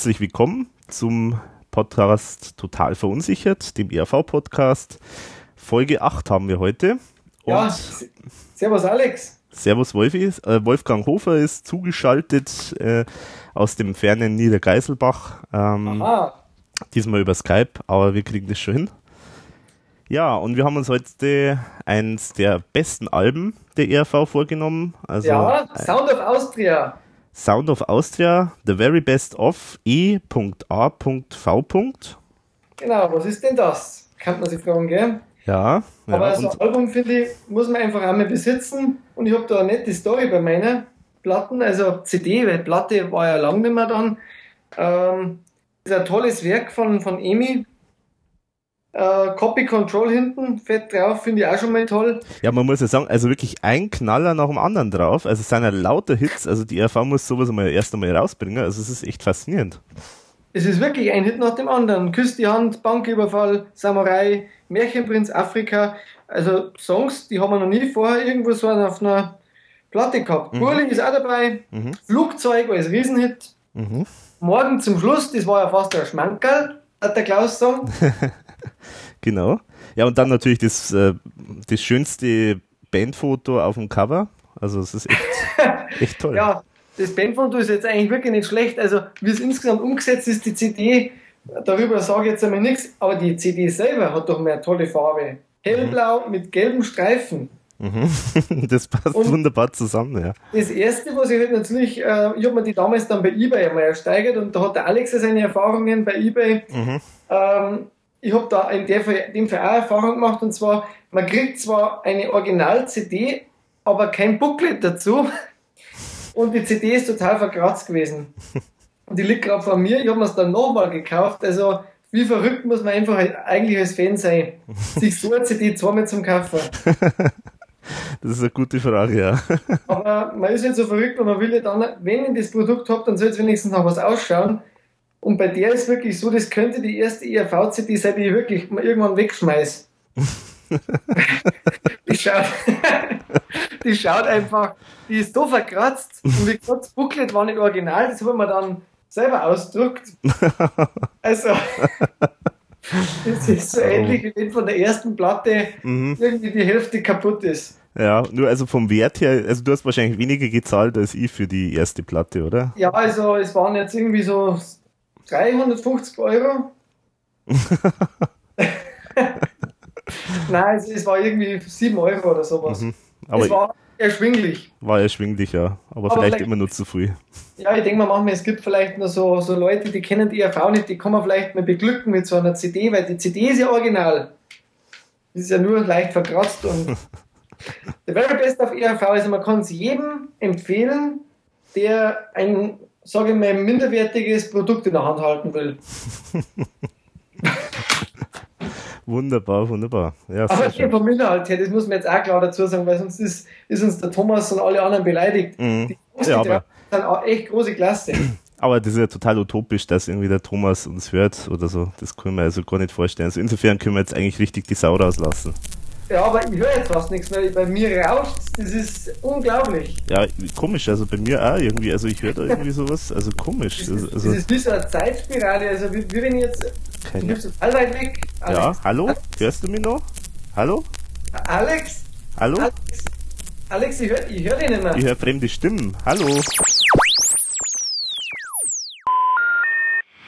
Herzlich willkommen zum Podcast Total Verunsichert, dem ERV-Podcast. Folge 8 haben wir heute. Und ja, servus Alex. Servus Wolfi. Äh, Wolfgang Hofer ist zugeschaltet äh, aus dem fernen Niedergeiselbach. Ähm, diesmal über Skype, aber wir kriegen das schon hin. Ja, und wir haben uns heute eins der besten Alben der ERV vorgenommen. Also, ja, Sound of Austria. Sound of Austria, The Very Best of E.A.V. Genau, was ist denn das? Kann man sich fragen, gell? Ja. ja Aber so ein Album, finde ich, muss man einfach einmal besitzen. Und ich habe da eine nette Story bei meinen Platten, also CD, weil Platte war ja lang nicht mehr dann. Ähm, ist ein tolles Werk von, von Emi, Uh, Copy Control hinten, fett drauf, finde ich auch schon mal toll. Ja, man muss ja sagen, also wirklich ein Knaller nach dem anderen drauf. Also es sind ja lauter Hits, also die RV muss sowas mal erst einmal rausbringen. Also es ist echt faszinierend. Es ist wirklich ein Hit nach dem anderen. Küss die Hand, Banküberfall, Samurai, Märchenprinz Afrika. Also Songs, die haben wir noch nie vorher irgendwo so auf einer Platte gehabt. Mhm. Burling ist auch dabei. Mhm. Flugzeug als Riesenhit. Mhm. Morgen zum Schluss, das war ja fast der Schmankerl, hat der Klaus gesagt. genau. Ja, und dann natürlich das, äh, das schönste Bandfoto auf dem Cover. Also es ist echt, echt toll. ja, das Bandfoto ist jetzt eigentlich wirklich nicht schlecht. Also wie es insgesamt umgesetzt ist, die CD, darüber sage ich jetzt einmal nichts, aber die CD selber hat doch mehr eine tolle Farbe. Hellblau mhm. mit gelben Streifen. Mhm. Das passt und wunderbar zusammen, ja. Das erste, was ich halt natürlich, äh, ich habe mir die damals dann bei eBay einmal ersteigert und da hat der Alex seine Erfahrungen bei eBay. Mhm. Ähm, ich habe da in der, dem Fall auch Erfahrung gemacht und zwar, man kriegt zwar eine Original-CD, aber kein Booklet dazu und die CD ist total verkratzt gewesen. Und die liegt gerade vor mir, ich habe mir es dann nochmal gekauft, also wie verrückt muss man einfach eigentlich als Fan sein, sich so eine CD zweimal zum Kaufen. Das ist eine gute Frage, ja. Aber man ist nicht so verrückt, weil man will ja dann, wenn ich das Produkt habe, dann soll es wenigstens noch was ausschauen. Und bei der ist wirklich so, das könnte die erste ERV-CD sein, die ich wirklich irgendwann wegschmeiß. die, schaut, die schaut einfach, die ist so verkratzt. Und wie gesagt, das Booklet war nicht original, das haben wir dann selber ausgedruckt. Also, das ist so ähnlich, wie wenn von der ersten Platte mhm. irgendwie die Hälfte kaputt ist. Ja, nur also vom Wert her, also du hast wahrscheinlich weniger gezahlt als ich für die erste Platte, oder? Ja, also es waren jetzt irgendwie so 350 Euro. Nein, es, es, war irgendwie 7 Euro oder sowas. Mhm. Aber es war erschwinglich. War erschwinglich, ja. Aber, Aber vielleicht, vielleicht, immer nur zu früh. Ja, ich denke mal manchmal, es gibt vielleicht noch so, so Leute, die kennen die ERV nicht, die kann man vielleicht mal beglücken mit so einer CD, weil die CD ist ja original. Die ist ja nur leicht verkratzt und der very best auf ERV, also man kann es jedem empfehlen, der ein sage ich mal, ein minderwertiges Produkt in der Hand halten will. wunderbar, wunderbar. Ja, Aber schön. vom Inhalt her, das muss man jetzt auch klar dazu sagen, weil sonst ist, ist uns der Thomas und alle anderen beleidigt. Mhm. Die ja, aber, sind auch echt große Klasse. Aber das ist ja total utopisch, dass irgendwie der Thomas uns hört oder so. Das können wir also gar nicht vorstellen. Also insofern können wir jetzt eigentlich richtig die Sau rauslassen. Ja, aber ich höre jetzt fast nichts mehr. Bei mir rauscht das ist unglaublich. Ja, komisch, also bei mir auch irgendwie. Also ich höre da irgendwie sowas, also komisch. Das ist, also, das ist wie so eine Zeitspirale, also wie, wie wenn ich jetzt. Keine. Du bist total weit weg. Alex. Ja, hallo? Hörst du mich noch? Hallo? Alex? Hallo? Alex, Alex ich höre ich hör dich nicht mehr. Ich höre fremde Stimmen. Hallo?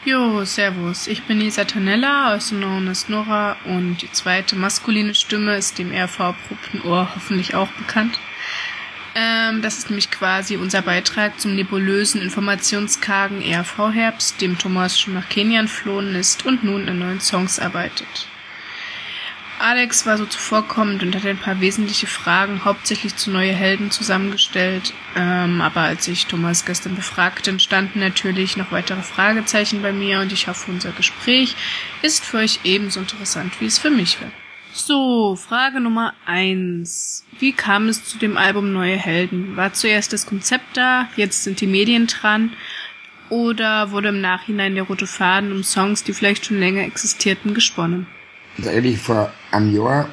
Jo, servus. Ich bin Lisa Tanella, also known as Nora, und die zweite maskuline Stimme ist dem RV erprobten Ohr hoffentlich auch bekannt. Ähm, das ist nämlich quasi unser Beitrag zum nebulösen informationskargen RV-Herbst, dem Thomas schon nach Kenia entflohen ist und nun in neuen Songs arbeitet. Alex war so zuvorkommend und hat ein paar wesentliche Fragen hauptsächlich zu neue Helden zusammengestellt. Ähm, aber als ich Thomas gestern befragte, entstanden natürlich noch weitere Fragezeichen bei mir und ich hoffe, unser Gespräch ist für euch ebenso interessant, wie es für mich war. So, Frage Nummer eins. Wie kam es zu dem Album Neue Helden? War zuerst das Konzept da, jetzt sind die Medien dran? Oder wurde im Nachhinein der rote Faden um Songs, die vielleicht schon länger existierten, gesponnen? Eigentlich vor einem Jahr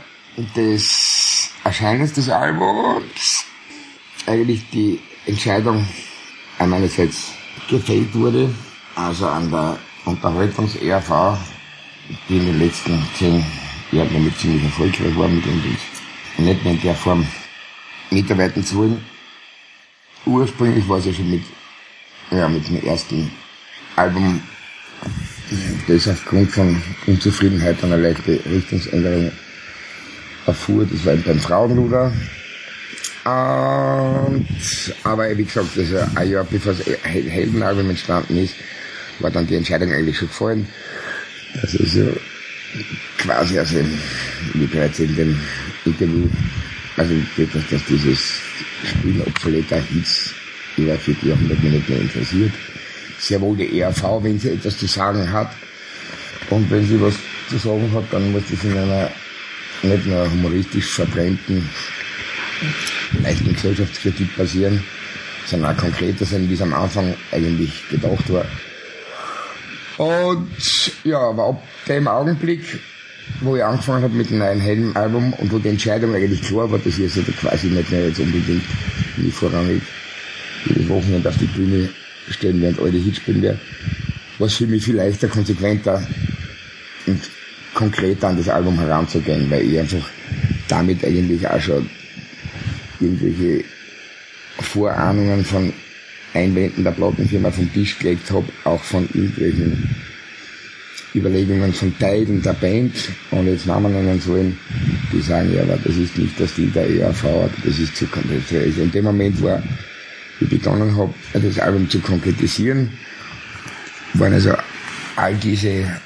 des Erscheinens des Albums eigentlich die Entscheidung einerseits gefällt wurde, also an der Unterhaltungs-ERV, die in den letzten zehn Jahren damit ziemlich erfolgreich war, mit uns nicht mehr in der Form mitarbeiten zu wollen. Ursprünglich war es ja schon mit, ja, mit dem ersten Album, das aufgrund von Unzufriedenheit eine leichte Richtungsänderung erfuhr. Das war beim Frauenluder. Und, aber wie gesagt, also ein Jahr bevor das Heldenalbum entstanden ist, war dann die Entscheidung eigentlich schon gefallen. Das ist so quasi, also wie bereits in dem Interview, also dass, dass dieses Spiel obsoleter Hits über vier Jahrhundert mich nicht mehr interessiert. Sehr wohl die ERV, wenn sie etwas zu sagen hat. Und wenn sie was zu sagen hat, dann muss das in einer nicht nur humoristisch verbrennten, leichten Gesellschaftskritik passieren, sondern auch konkreter sein, wie es am Anfang eigentlich gedacht war. Und ja, aber ab dem Augenblick, wo ich angefangen habe mit dem neuen Helm-Album und wo die Entscheidung eigentlich klar war, dass ich jetzt quasi nicht mehr jetzt unbedingt wie vorrangig jedes Wochenende auf die Bühne stellen werde und alte Hits spielen werde, war es für mich viel leichter, konsequenter und konkreter an das Album heranzugehen, weil ich einfach damit eigentlich auch schon irgendwelche Vorahnungen von Einwänden der Plattenfirma vom Tisch gelegt habe, auch von irgendwelchen Überlegungen von Teilen der Band, ohne jetzt Namen nennen sollen, die sagen, ja, aber das ist nicht das Stil der ERV, das ist zu konkret. Also in dem Moment war, ich begonnen habe, das Album zu konkretisieren, waren also all diese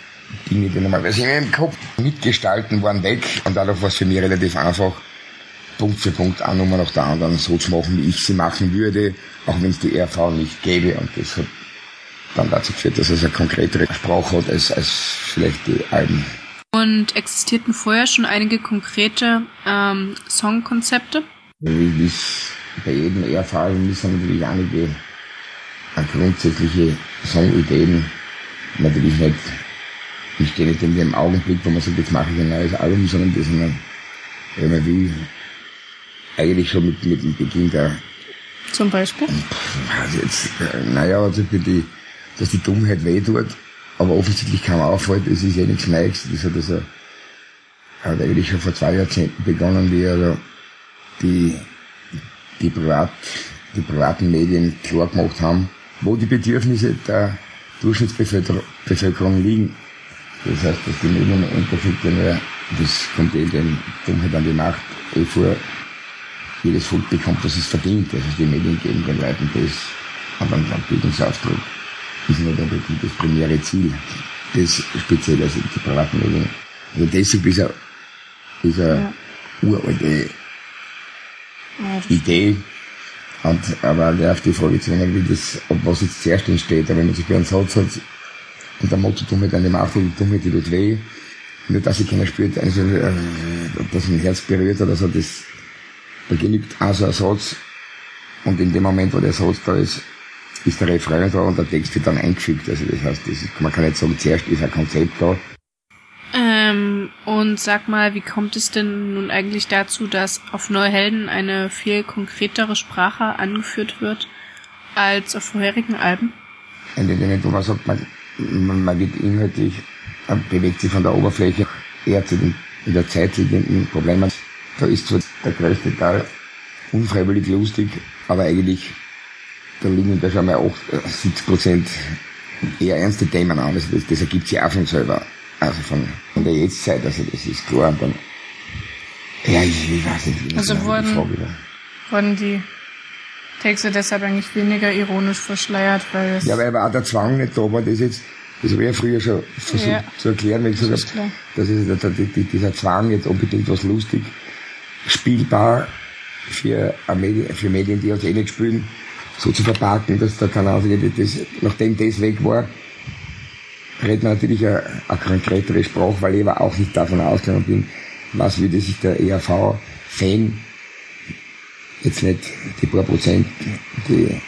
Dinge, die normalerweise im Kopf mitgestalten, waren weg und dadurch war es für mich relativ einfach, Punkt für Punkt eine Nummer nach der anderen so zu machen, wie ich sie machen würde, auch wenn es die ERV nicht gäbe. Und das hat dann dazu geführt, dass es eine konkretere Sprache hat als, als vielleicht die Alben. Und existierten vorher schon einige konkrete ähm, Songkonzepte? Es bei jedem ERV-Album sind natürlich einige grundsätzliche Songideen natürlich nicht, ich stehe nicht in dem Augenblick, wo man sagt, jetzt mache ich ein neues Album, sondern das sind, wenn man will, eigentlich schon mit, mit dem Beginn der. Zum Beispiel? Also jetzt, äh, naja, also für die, dass die Dummheit weh tut, aber offensichtlich kann man auffallen, es ist eh nichts Neues. Das hat also, hat eigentlich schon vor zwei Jahrzehnten begonnen, wie also die, die Privat, die privaten Medien klar gemacht haben, wo die Bedürfnisse der Durchschnittsbevölkerung liegen. Das heißt, dass die Medien im Endeffekt, das kommt eh den Dummheit an die Macht, eh vor jedes Volk bekommt, was es verdient. Also die Medien geben den Leuten das, aber ein Bildungsauftrag ist nicht unbedingt das primäre Ziel. Das speziell also die privaten Medien. Also deshalb ist er, ist er ja. uralte. Idee. Und, aber der auf die Frage zu nehmen, wie das, ob was jetzt zuerst entsteht, aber wenn man sich einen Satz hat, und der Motto, du mit einem Afro, du mit die tut weh, nur dass ich keiner spürt, also, äh, ob das ein Herz berührt oder so, das, da genügt also ein Satz und in dem Moment, wo der Satz da ist, ist der Refrain da und der Text wird dann eingefügt. Also das heißt, das ist, man kann nicht sagen, zuerst ist ein Konzept da. Und sag mal, wie kommt es denn nun eigentlich dazu, dass auf Neuhelden eine viel konkretere Sprache angeführt wird als auf vorherigen Alben? Wo man sagt, man, man, wird inhaltlich, man bewegt sich von der Oberfläche eher zu den in der Zeit liegenden Problemen. Da ist zwar der größte Teil unfreiwillig lustig, aber eigentlich, da liegen da schon mal 8, 70 äh, Prozent eher ernste Themen an. Also das, das ergibt sich auch von selber. Also von, von der Jetztzeit, also das ist klar. Und dann, ja, ich, ich weiß nicht, wie also wurden, die Frage wurden die Texte deshalb eigentlich weniger ironisch verschleiert, weil es Ja, weil aber auch der Zwang nicht da war, das jetzt, das habe ich ja früher schon versucht ja, zu erklären, weil ich gesagt habe, das ist dieser Zwang jetzt unbedingt was lustig spielbar für, Medien, für Medien, die uns eh nicht spielen, so zu verpacken, dass der Kanal, das, nachdem das weg war, redet man natürlich eine, eine konkretere Sprache, weil ich aber auch nicht davon ausgegangen bin, was würde sich der ERV-Fan jetzt nicht die paar Prozent, die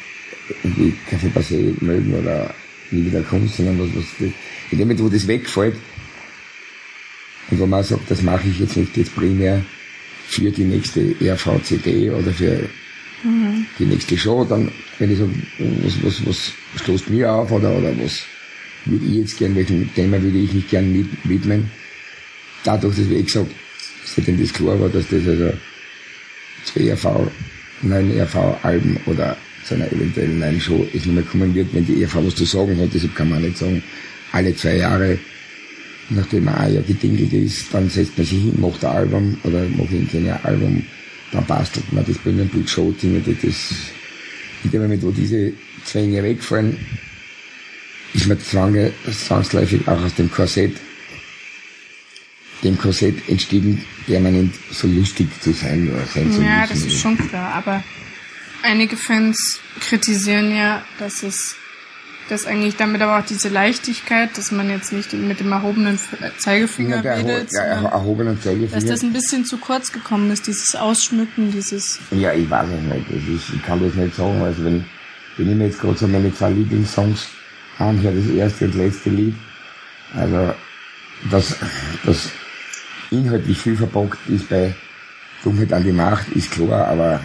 irgendwie Kaffee Passé mögen oder nie wieder Kunst, sondern was, was, in dem Moment, wo das wegfällt, und wo man sagt, das mache ich jetzt nicht jetzt primär für die nächste RVCD oder für mhm. die nächste Show, dann, wenn ich so, was, was, was stoßt mir auf oder, oder was würde ich jetzt gerne, welchem Thema würde ich mich gerne widmen. Dadurch, dass, wie gesagt, seitdem das klar war, dass das also zwei ERV, neuen ERV-Alben oder zu einer eventuellen neuen Show es nicht mehr kommen wird, wenn die ERV was zu sagen hat, deshalb kann man nicht sagen, alle zwei Jahre, nachdem ein Jahr gedingelt ist, dann setzt man sich hin, macht ein Album oder macht ein Album, dann bastelt man das Bühnenbild, Show, Dinge, das, in dem Moment, wo diese Zwänge wegfallen, ist man zwange, zwangsläufig auch aus dem Korsett, dem Korsett entstiegen, permanent so lustig zu sein oder sein zu Ja, das ist schon klar, aber einige Fans kritisieren ja, dass es dass eigentlich damit aber auch diese Leichtigkeit, dass man jetzt nicht mit dem erhobenen Zeigefinger ja, redet, ja, erhobenen Zeigefinger. dass das ein bisschen zu kurz gekommen ist, dieses Ausschmücken, dieses... Ja, ich weiß es nicht. Ich kann das nicht sagen. Also wenn, wenn ich mir jetzt gerade so meine zwei Lieblingssongs anhöre, das erste und letzte Lied, also dass, dass inhaltlich viel verpackt ist bei Dummheit an die Macht, ist klar, aber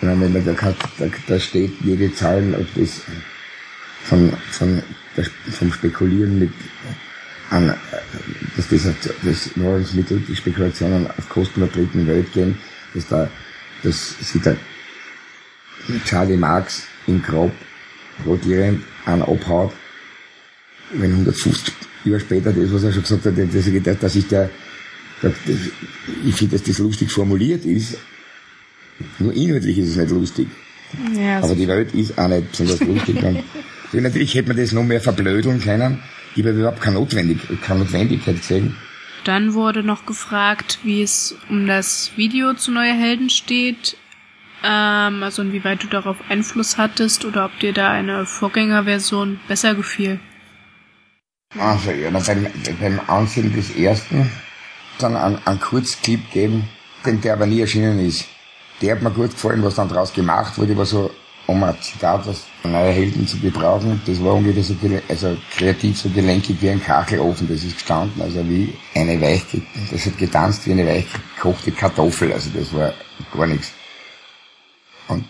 wenn man da, da, da steht jede Zahl, ob das von, von, vom Spekulieren mit an, dass das, das Nahrungsmittel, die Spekulationen auf Kosten der dritten Welt gehen, dass da, dass sich der Charlie Marx im Grab rotierend an abhaut, wenn 150 Jahre später das, was er schon gesagt hat, dass dass ich der, der ich finde, dass das lustig formuliert ist, nur inhaltlich ist es nicht lustig. Ja, Aber die Welt ist auch nicht besonders lustig. Und natürlich hätte man das noch mehr verblödeln können. Ich habe überhaupt keine, Notwendig keine Notwendigkeit gesehen. Dann wurde noch gefragt, wie es um das Video zu Neue Helden steht. Ähm, also inwieweit du darauf Einfluss hattest oder ob dir da eine Vorgängerversion besser gefiel. Also ja, beim, beim Ansehen des ersten dann einen, einen Kurzclip geben, den der aber nie erschienen ist. Der hat mir gut gefallen, was dann draus gemacht wurde, war so, um ein Zitat aus neue Helden zu gebrauchen, das war ungefähr so, also kreativ so gelenkig wie ein Kachelofen, das ist gestanden, also wie eine weich, das hat getanzt wie eine weich gekochte Kartoffel, also das war gar nichts. Und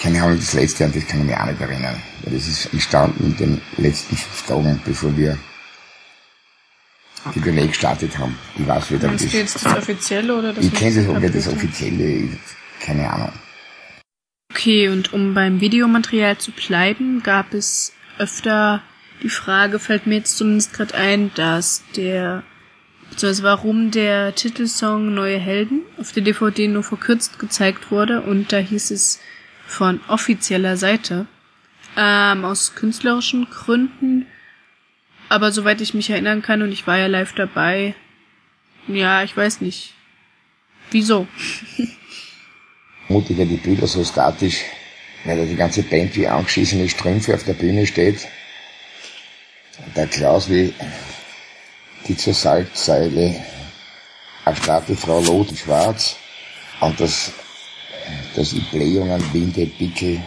keine Ahnung, das letzte, an das kann ich mich auch nicht erinnern, weil das ist entstanden in den letzten fünf Tagen, bevor wir die Tournee gestartet haben. Ich weiß wieder, Meinst das, du jetzt das Offizielle oder das Ich kenne das, okay, das Offizielle, keine Ahnung. Okay, und um beim Videomaterial zu bleiben, gab es öfter die Frage, fällt mir jetzt zumindest gerade ein, dass der, beziehungsweise warum der Titelsong Neue Helden auf der DVD nur verkürzt gezeigt wurde und da hieß es von offizieller Seite, ähm, aus künstlerischen Gründen, aber soweit ich mich erinnern kann und ich war ja live dabei, ja, ich weiß nicht. Wieso? mutiger die Bilder so statisch, weil da die ganze Band wie angeschissene Strümpfe auf der Bühne steht. Der Klaus wie die zur Salzseile erstarrte Frau Lot und Schwarz und das, dass ich Blähungen, Winde, Pickel,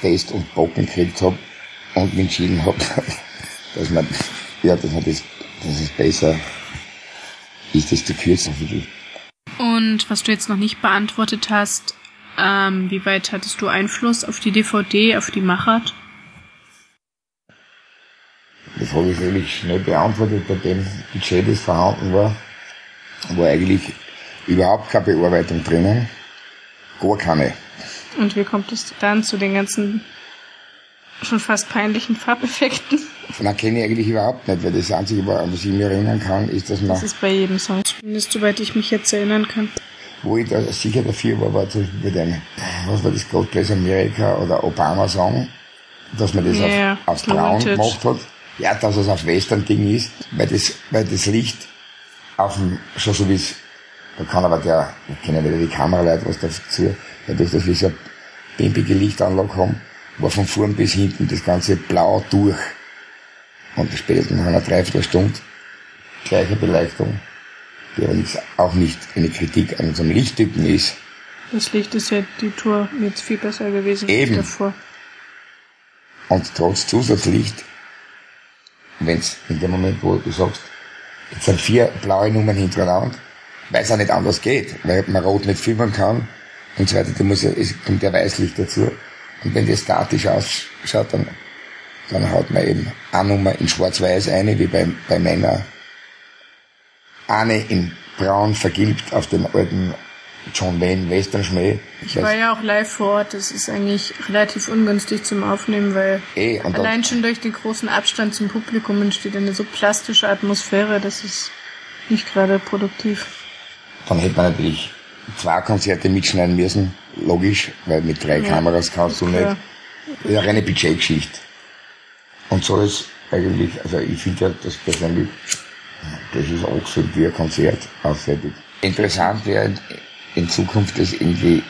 Fest und Bocken gekriegt hab und mich entschieden hab, dass man, ja, dass man das, dass es besser ist, das zu kürzen für die und was du jetzt noch nicht beantwortet hast, ähm, wie weit hattest du Einfluss auf die DVD, auf die Machart? Das habe ich relativ schnell beantwortet, bei dem Budget, das vorhanden war, war eigentlich überhaupt keine Bearbeitung drinnen. Gar keine. Und wie kommt es dann zu den ganzen schon fast peinlichen Farbeffekten? Von kenne ich eigentlich überhaupt nicht, weil das Einzige, was ich mir erinnern kann, ist, dass man... Das ist bei jedem Song, zumindest soweit ich mich jetzt erinnern kann. Wo ich da sicher dafür war, war zum Beispiel bei dem, was war das, God Bless America oder Obama-Song, dass man das yeah, auf, aufs Braun gemacht hat. Ja, dass es auf Western-Ding ist, weil das, weil das Licht auf dem, schon so wie es, da kann aber der, ich kenne wieder die Kameraleute was dazu, dadurch, dass wir so eine pimpige Lichtanlage haben, war von vorn bis hinten das ganze blau durch. Und spätestens nach einer Dreiviertelstunde gleiche Beleuchtung, die aber auch nicht eine Kritik an unserem Lichttypen ist. Das Licht ist ja die Tour jetzt viel besser gewesen Eben. als davor. Und trotz Zusatzlicht, wenn es in dem Moment, wo du sagst, jetzt sind vier blaue Nummern hintereinander, weil es auch nicht anders geht, weil man rot nicht filmen kann und so weiter, da muss ja, es kommt ja Weißlicht dazu. Und wenn das statisch ausschaut, dann dann haut man eben eine Nummer in schwarz-weiß eine, wie bei, bei Männer. Eine in braun vergilbt auf den alten John Wayne Western Schmäh. Ich war ja auch live vor Ort. Das ist eigentlich relativ ungünstig zum Aufnehmen, weil eh, allein schon durch den großen Abstand zum Publikum entsteht eine so plastische Atmosphäre, das ist nicht gerade produktiv. Dann hätte man natürlich zwei Konzerte mitschneiden müssen, logisch, weil mit drei ja. Kameras kannst du nicht. Ja. Das ist eine reine Budgetgeschichte. Und so ist eigentlich, also ich finde ja das persönlich, das ist auch so wie ein Konzert ausfertigt. Interessant wäre in Zukunft das irgendwie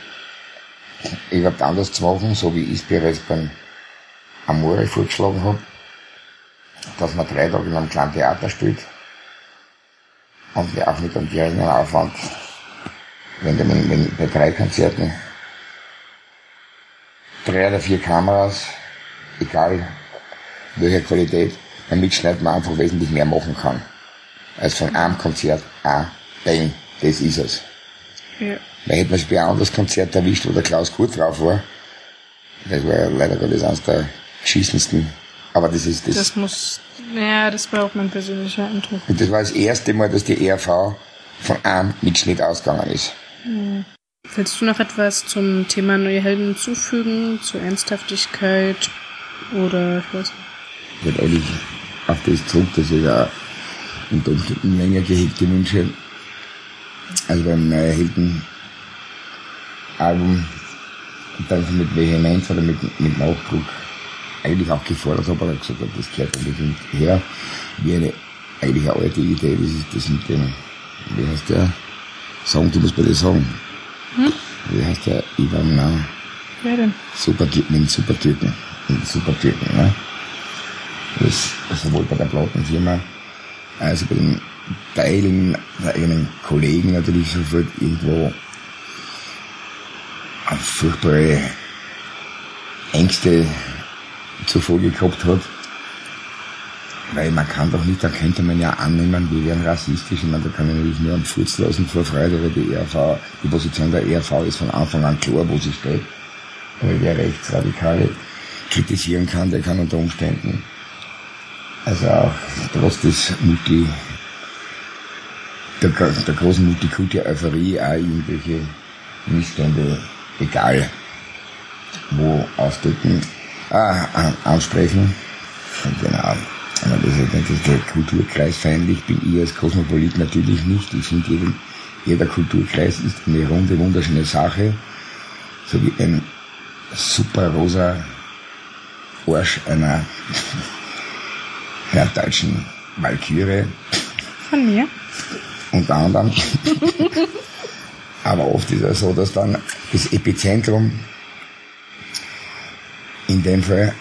überhaupt anders zu machen, so wie ich es bereits beim Amore vorgeschlagen habe, dass man drei Tage in einem kleinen Theater spielt und auch mit einem geringen Aufwand, wenn, wenn, wenn bei drei Konzerten drei oder vier Kameras, egal welche Qualität, damit schneidet man einfach wesentlich mehr machen kann. Als von einem Konzert, ah, bang, das ist es. Ja. Weil hätte man sich bei einem anderes Konzert erwischt, wo der Klaus Kurt drauf war. Das war ja leider Gottes eines der geschissensten. Aber das ist das. Das muss, ja, das war auch mein persönlicher Eindruck. Und das war das erste Mal, dass die ERV von einem Mitschnitt ausgegangen ist. Hm. Willst du noch etwas zum Thema neue Helden hinzufügen, zur Ernsthaftigkeit oder ich weiß nicht? Ich würde eigentlich auf das zurück, dass ich da unter Umständen länger gehegte Wünsche also beim Neue Helden Album dann mit Vehemenz oder mit, mit Nachdruck eigentlich auch gefordert habe, aber gesagt habe, das gehört unbedingt her. Wie eine, eigentlich eine alte Idee, das ist das mit dem, wie heißt der? Song, du musst bei dir sagen. Hm? Wie heißt der? Ivan, na? Wer denn? Super, mit Supertürken. Mit Supertürken, ne? Das, sowohl bei der Plattenfirma, also bei den Teilen der eigenen Kollegen natürlich sofort irgendwo furchtbare Ängste zur Folge gehabt hat. Weil man kann doch nicht, da könnte man ja annehmen, wir wären rassistisch. Ich meine, da kann man natürlich nur am Furz lassen vor Freude, weil die ERV, die Position der ERV ist von Anfang an klar, wo sie steht. Weil wer Rechtsradikale kritisieren kann, der kann unter Umständen, also auch trotz des Multi, der, der großen Multikulti-Euphorie auch irgendwelche Missstände, egal wo, ausdrücken, äh, ansprechen. Genau. Aber das ist nicht der Kulturkreis feindlich, bin ich als Kosmopolit natürlich nicht. Ich finde, jeder, jeder Kulturkreis ist eine runde, wunderschöne Sache. So wie ein super rosa Arsch einer, einer deutschen Walküre. Von mir? Unter anderem. Aber oft ist es so, dass dann das Epizentrum in dem Fall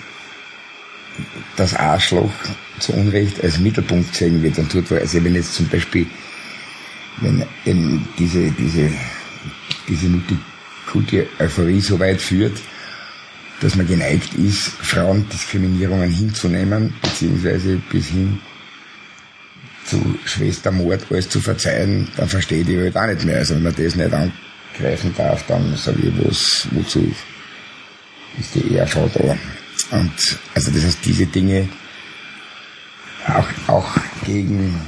das Arschloch zu Unrecht als Mittelpunkt gesehen wird und tut, also wenn jetzt zum Beispiel, wenn eben diese, diese, diese Multikulti-Euphorie so weit führt, dass man geneigt ist, Frauendiskriminierungen hinzunehmen, beziehungsweise bis hin zu Schwestermord alles zu verzeihen, dann verstehe ich halt auch nicht mehr. Also wenn man das nicht angreifen darf, dann sage ich, was, wozu ist die ERV da? Und also das heißt, diese Dinge auch, auch gegen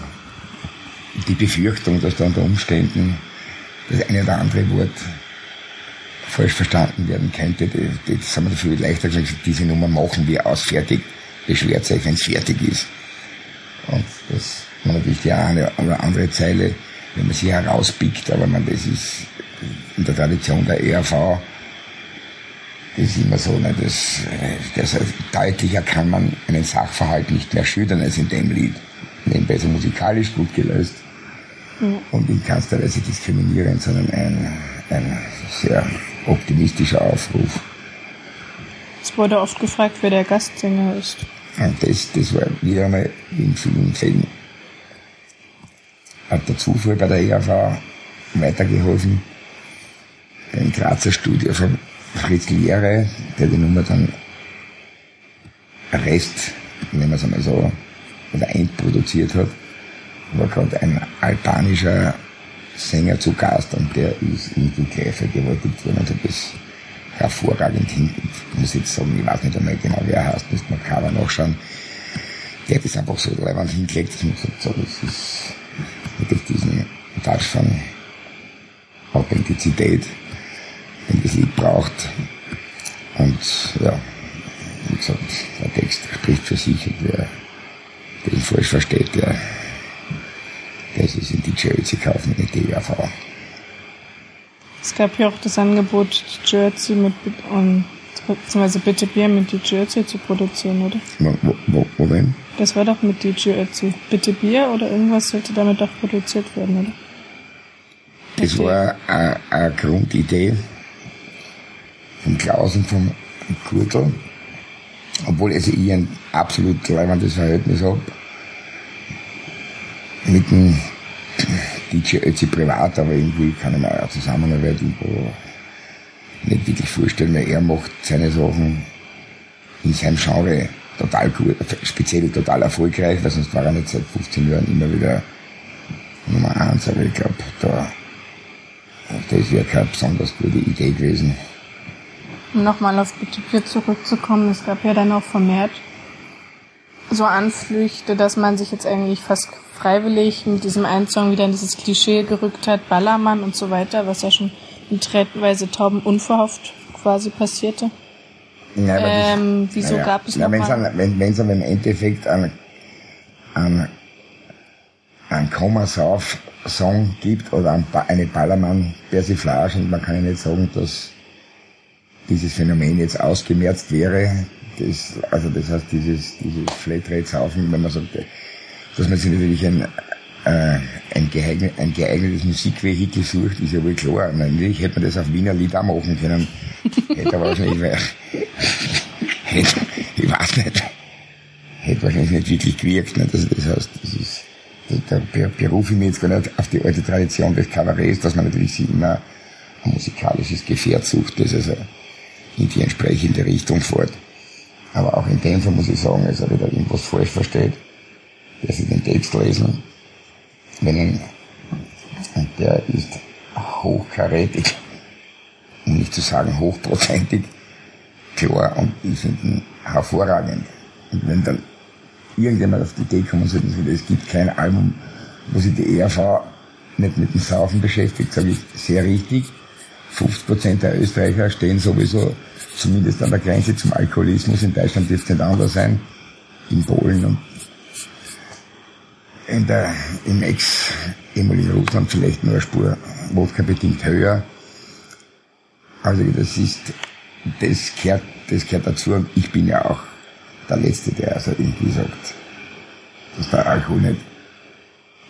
die Befürchtung, dass da unter Umständen das eine oder andere Wort falsch verstanden werden könnte, das, haben wir dafür leichter gesagt, diese Nummer machen wir aus, fertig, beschwert euch, wenn es fertig ist. Und das natürlich die eine oder andere Zeile, wenn man sie herauspickt, aber man, das ist in der Tradition der ERV, das ist immer so, ne, das, das, deutlicher kann man einen Sachverhalt nicht mehr schildern als in dem Lied. Nebenbei ist er musikalisch gut gelöst ja. und in keinster Weise diskriminierend, sondern ein, ein sehr optimistischer Aufruf. Es wurde oft gefragt, wer der Gastsänger ist. Und das, das war wieder einmal in vielen Fällen hat der Zufall bei der ERV weitergeholfen. Ein Grazer Studio von Fritz Lehre, der die Nummer dann Rest, nennen wir es einmal so, oder endproduziert hat, war gerade ein albanischer Sänger zu Gast und der ist irgendwie gleich vergewaltigt worden und hat das hervorragend hin. Ich muss jetzt sagen, ich weiß nicht einmal genau, wer er heißt, müsste man Cover nachschauen. Der hat das einfach so leibend hingelegt, dass man gesagt so, das ist wirklich diesen Touch von Authentizität, den das Lied braucht. Und ja, wie gesagt, der Text spricht für sich und wer den falsch versteht, der, der ist in die Jersey kaufen, nicht die ERV. Es gab ja auch das Angebot, die Jersey mit, um, beziehungsweise Bitte Bier mit die Jersey zu produzieren, oder? Wo, wo, wo denn? Das war doch mit die Jersey. Bitte Bier oder irgendwas sollte damit doch produziert werden, oder? Das war eine, Grundidee vom Klaus und vom Kurtel. Obwohl also ich ein absolut leibendes Verhältnis habe mit dem DJ Ötzi privat, aber irgendwie kann ich mir auch Zusammenarbeit irgendwo nicht wirklich vorstellen, weil er macht seine Sachen in seinem Genre total gut, speziell total erfolgreich, weil sonst war er nicht seit 15 Jahren immer wieder Nummer eins, aber ich glaube, da, das wäre keine besonders gute Idee gewesen. Um nochmal auf BTP zurückzukommen, es gab ja dann auch vermehrt so Anflüchte, dass man sich jetzt eigentlich fast freiwillig mit diesem einen Song wieder in dieses Klischee gerückt hat, Ballermann und so weiter, was ja schon in Tretweise Tauben unverhofft quasi passierte. Ja, aber Ähm, das, wieso naja, gab es na, noch an- Wenn es im Endeffekt einen, einen, einen Kommasauf-Song gibt oder eine Ballermann-Persiflage und man kann ja nicht sagen, dass dieses Phänomen jetzt ausgemerzt wäre. Das, also das heißt, dieses, dieses Flatrate-Saufen, wenn man sagt, dass man sich natürlich ein, äh, ein, geeignet, ein geeignetes Musikvehikel sucht, ist ja wohl klar. Natürlich hätte man das auf Wiener Lied auch machen können. Hätte aber wahrscheinlich, hätte, ich weiß nicht, hätte wahrscheinlich nicht wirklich gewirkt. Nicht? Also das heißt, das ist, da da berufe ich mich jetzt gar nicht auf die alte Tradition des Kabarets, dass man natürlich sich immer ein musikalisches Gefährt sucht, das also in die entsprechende Richtung fährt. Aber auch in dem Fall muss ich sagen, also wenn er irgendwas falsch versteht, der sich den Text lesen, und der ist hochkarätig, um nicht zu sagen hochprozentig, klar und ich finde ihn hervorragend. Und wenn dann irgendjemand auf die Idee kommen sollte, so, es gibt kein Album, wo sich die ERV nicht mit dem Saufen beschäftigt, sage ich sehr richtig. 50% der Österreicher stehen sowieso zumindest an der Grenze zum Alkoholismus. In Deutschland wird es nicht anders sein. In Polen und in der, im ex-ehemaligen Russland vielleicht nur eine Spur Wodka bedingt höher. Also das ist, das gehört, das gehört dazu und ich bin ja auch der Letzte, der also irgendwie sagt, dass der Alkohol nicht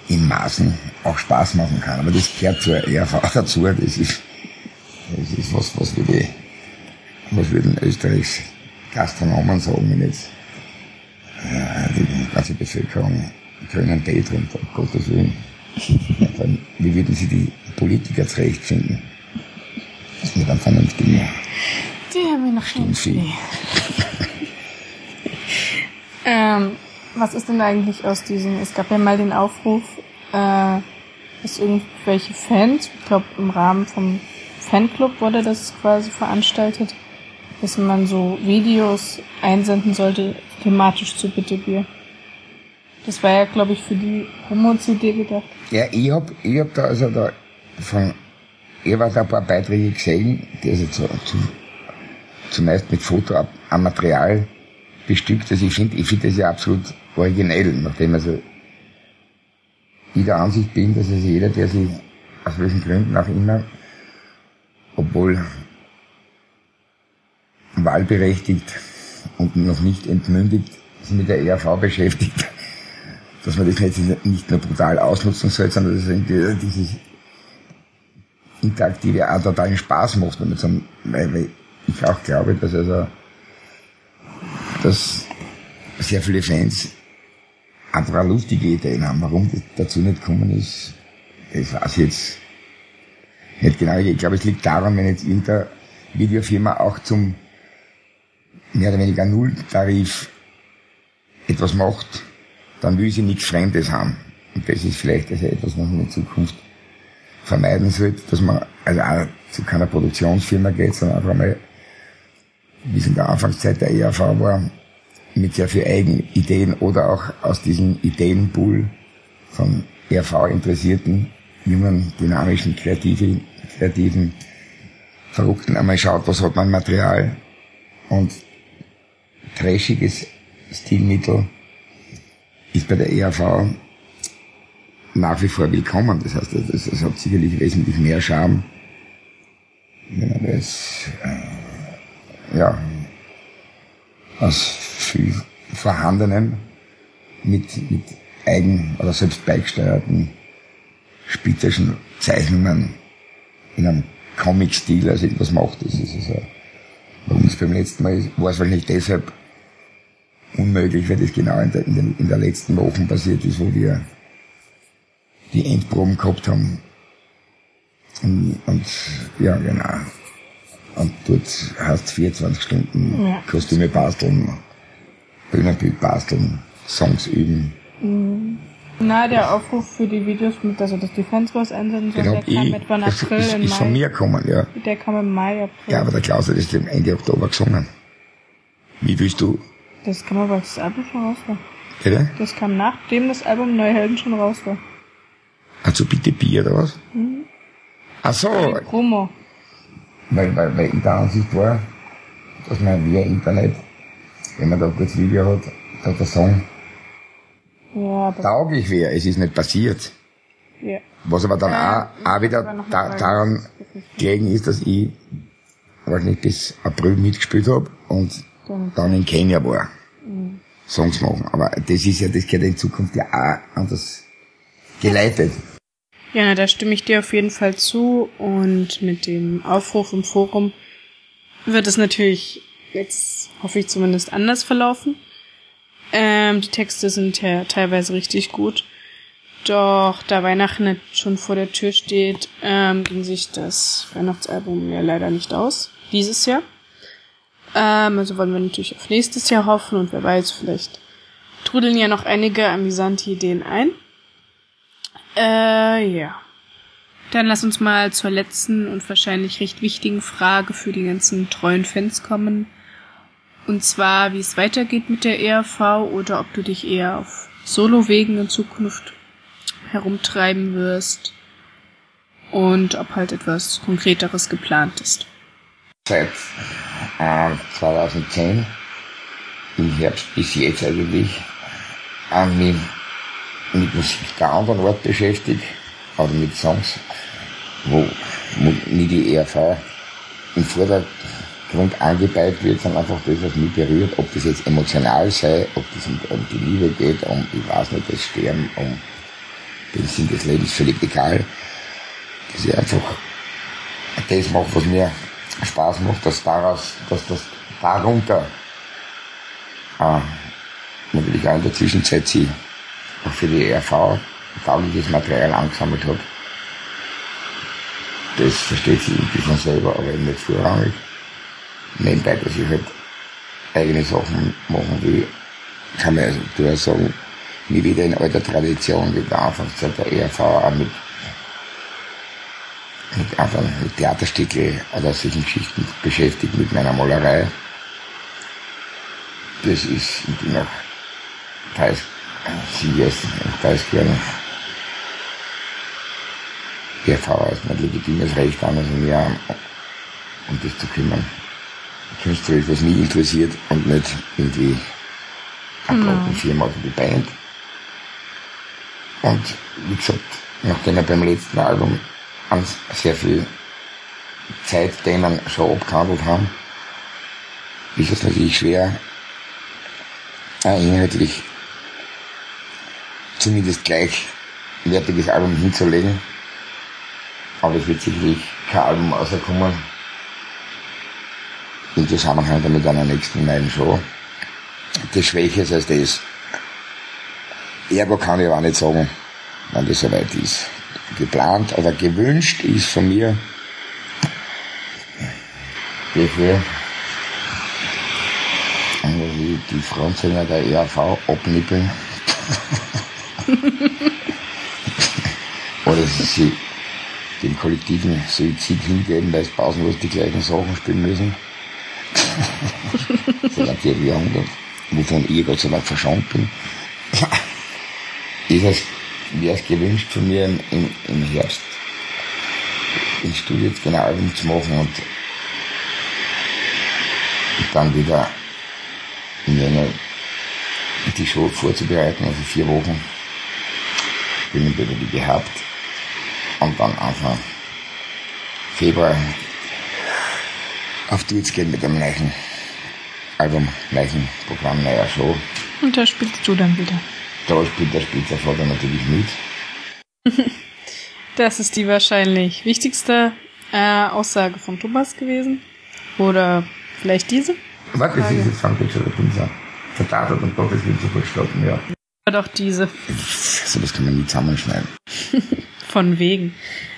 in Maßen auch Spaß machen kann. Aber das gehört zur ERV dazu. Das ist, das ist was, was würde, was würden Österreichs Gastronomen sagen, wenn jetzt äh, die ganze Bevölkerung grünen Tee trinkt, um Gottes Willen. Dann, wie würden sie die Politiker zurechtfinden? Mit einem vernünftigen Die haben wir noch nicht. Ähm, was ist denn eigentlich aus diesen, es gab ja mal den Aufruf, äh, dass irgendwelche Fans, ich glaube im Rahmen vom Fanclub wurde das quasi veranstaltet, dass man so Videos einsenden sollte, thematisch zu Bitte Bier. Das war ja, glaube ich, für die Promo-CD gedacht. Ja, ich hab, ich hab da also da von Ewald ein paar Beiträge gesehen, die also zu, zu, zumeist mit Foto am Material bestückt. Also ich finde, ich finde das ja absolut originell, nachdem also ich der Ansicht bin, dass also jeder, der sich aus welchen Gründen auch immer, obwohl wahlberechtigt und noch nicht entmündigt, sich mit der ERV beschäftigt, dass man das nicht, nicht nur brutal ausnutzen soll, sondern dass irgendwie dieses Interaktive auch totalen Spaß macht, man zum, weil, ich auch glaube, dass also, dass sehr viele Fans einfach lustige Ideen haben. Warum das dazu nicht gekommen ist, das weiß ich jetzt nicht genau. Ich glaube, es liegt daran, wenn jetzt irgendeine Videofirma auch zum mehr oder weniger Nulltarif etwas macht, dann will sie nichts Fremdes haben. Und das ist vielleicht also etwas, was man in Zukunft vermeiden sollte, dass man also auch zu keiner Produktionsfirma geht, sondern einfach mal wie es in der Anfangszeit der ERV war, mit sehr viel eigenen Ideen oder auch aus diesem Ideenpool von ERV-interessierten, jungen, dynamischen, kreativen, kreativen Verrückten einmal schaut, was hat man Material und trashiges Stilmittel ist bei der ERV nach wie vor willkommen. Das heißt, das, das hat sicherlich wesentlich mehr Charme, wenn man das, äh, ja, aus viel Vorhandenem mit, mit eigen- oder selbst beigesteuerten spitzerischen Zeichnungen in einem Comic-Stil als etwas macht. Das ist also, bei uns beim letzten Mal war es wahrscheinlich deshalb unmöglich, weil das genau in der, in, den, in der letzten Woche passiert ist, wo wir die Endproben gehabt haben. Und, und ja, genau. Und dort hast 24 Stunden ja. Kostüme basteln, Bühnenbild basteln, Songs üben. Mhm. Na, der Aufruf für die Videos mit, also dass die Fans was einsenden sollen, genau, der kam ich, etwa im April, ist, ist von mir gekommen, ja. Der kam im Mai, April. Ja, aber der Klaus hat das Ende Oktober gesungen. Wie willst du? Das kam aber, als das Album schon raus war. Bitte? Das kam nachdem das Album Neue Helden schon raus war. Also bitte Bier oder was? Mhm. Ach so. Die Promo. Weil, weil, weil ich der Ansicht war, dass man via Internet, wenn man da kurz Video hat, da der Song ja, tauglich wäre. Es ist nicht passiert. Ja. Was aber dann ja, auch, auch wieder da, daran gelegen ist, dass ich wahrscheinlich bis April mitgespielt habe und dann in Kenia war. Mhm. Songs machen. Aber das ist ja, das gehört in Zukunft ja auch anders geleitet. Ja, da stimme ich dir auf jeden Fall zu und mit dem Aufruf im Forum wird es natürlich jetzt, hoffe ich zumindest, anders verlaufen. Ähm, die Texte sind ja teilweise richtig gut. Doch da Weihnachten schon vor der Tür steht, ähm, ging sich das Weihnachtsalbum ja leider nicht aus. Dieses Jahr. Ähm, also wollen wir natürlich auf nächstes Jahr hoffen und wer weiß, vielleicht trudeln ja noch einige amüsante Ideen ein. Äh, ja. Dann lass uns mal zur letzten und wahrscheinlich recht wichtigen Frage für die ganzen treuen Fans kommen. Und zwar, wie es weitergeht mit der ERV oder ob du dich eher auf Solo-Wegen in Zukunft herumtreiben wirst und ob halt etwas Konkreteres geplant ist. Seit äh, 2010, im Herbst bis jetzt eigentlich, äh, mich mit Musik der anderen Art beschäftigt, oder mit Songs, wo, wo nie die ERV im Vordergrund angebeigt wird, sondern einfach das, was mich berührt, ob das jetzt emotional sei, ob das um, um die Liebe geht, um, ich weiß nicht, das Sterben, um den Sinn des Lebens, völlig egal. Dass ich einfach das mache, was mir Spaß macht, dass daraus, dass das darunter äh, natürlich auch in der Zwischenzeit sie auch für die ERV taugliches Material angesammelt hat. Das versteht sich irgendwie von selber, aber eben nicht vorrangig. Nebenbei, dass ich halt eigene Sachen machen will, kann man also sagen, nie wieder in alter Tradition, wie der Anfangszeit der ERV auch mit, mit, einfach mit Theaterstücke oder solchen Geschichten beschäftigt, mit meiner Malerei. Das ist noch teils Sieges, teils gerne der V ist mein legitimes Recht an, also mir um das zu kümmern. Künstlerisch, was mich interessiert und nicht irgendwie eine Plattenfirma oder die Band. Und wie gesagt, nachdem wir beim letzten Album sehr viel Zeitthemen schon abgehandelt haben, ist es natürlich schwer, inhaltlich zumindest gleichwertiges Album hinzulegen. Aber es wird sicherlich kein Album rauskommen. Im Zusammenhang mit einer nächsten neuen Show. Das Schwäche als das. Ergo kann ich auch nicht sagen, wann das soweit ist. Geplant oder gewünscht ist von mir, dafür, wie die Frontsänger der ERV abnippeln. oder sie den kollektiven Suizid hingeben, weil es pausenlos die gleichen Sachen spielen müssen. Seit einem Vierteljahrhundert, wovon ich Gott sei Dank verschont bin. ist es, wäre es gewünscht von mir im, im, im Herbst jetzt genau Album zu machen und dann wieder in Jänner die Show vorzubereiten, also vier Wochen. Bin ich wie gehabt. Und dann Anfang Februar auf Tour gehen mit einem neuen Album, neuen Programm, neuer Show. Und da spielst du dann wieder. Da spielt, der Vater natürlich mit. das ist die wahrscheinlich wichtigste äh, Aussage von Thomas gewesen. Oder vielleicht diese? Was ist dieses Sandwich oder Pizza? Vertatert und Gott ist sofort stoppen, ja. Doch diese. So, das kann man nie zusammenschneiden. Von wegen.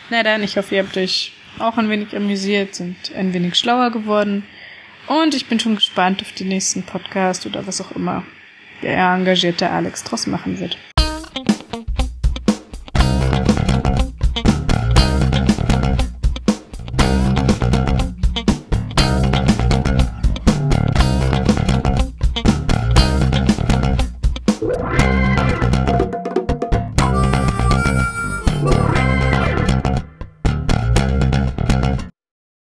Na dann, ich hoffe, ihr habt euch auch ein wenig amüsiert, sind ein wenig schlauer geworden. Und ich bin schon gespannt auf den nächsten Podcast oder was auch immer der engagierte Alex draus machen wird.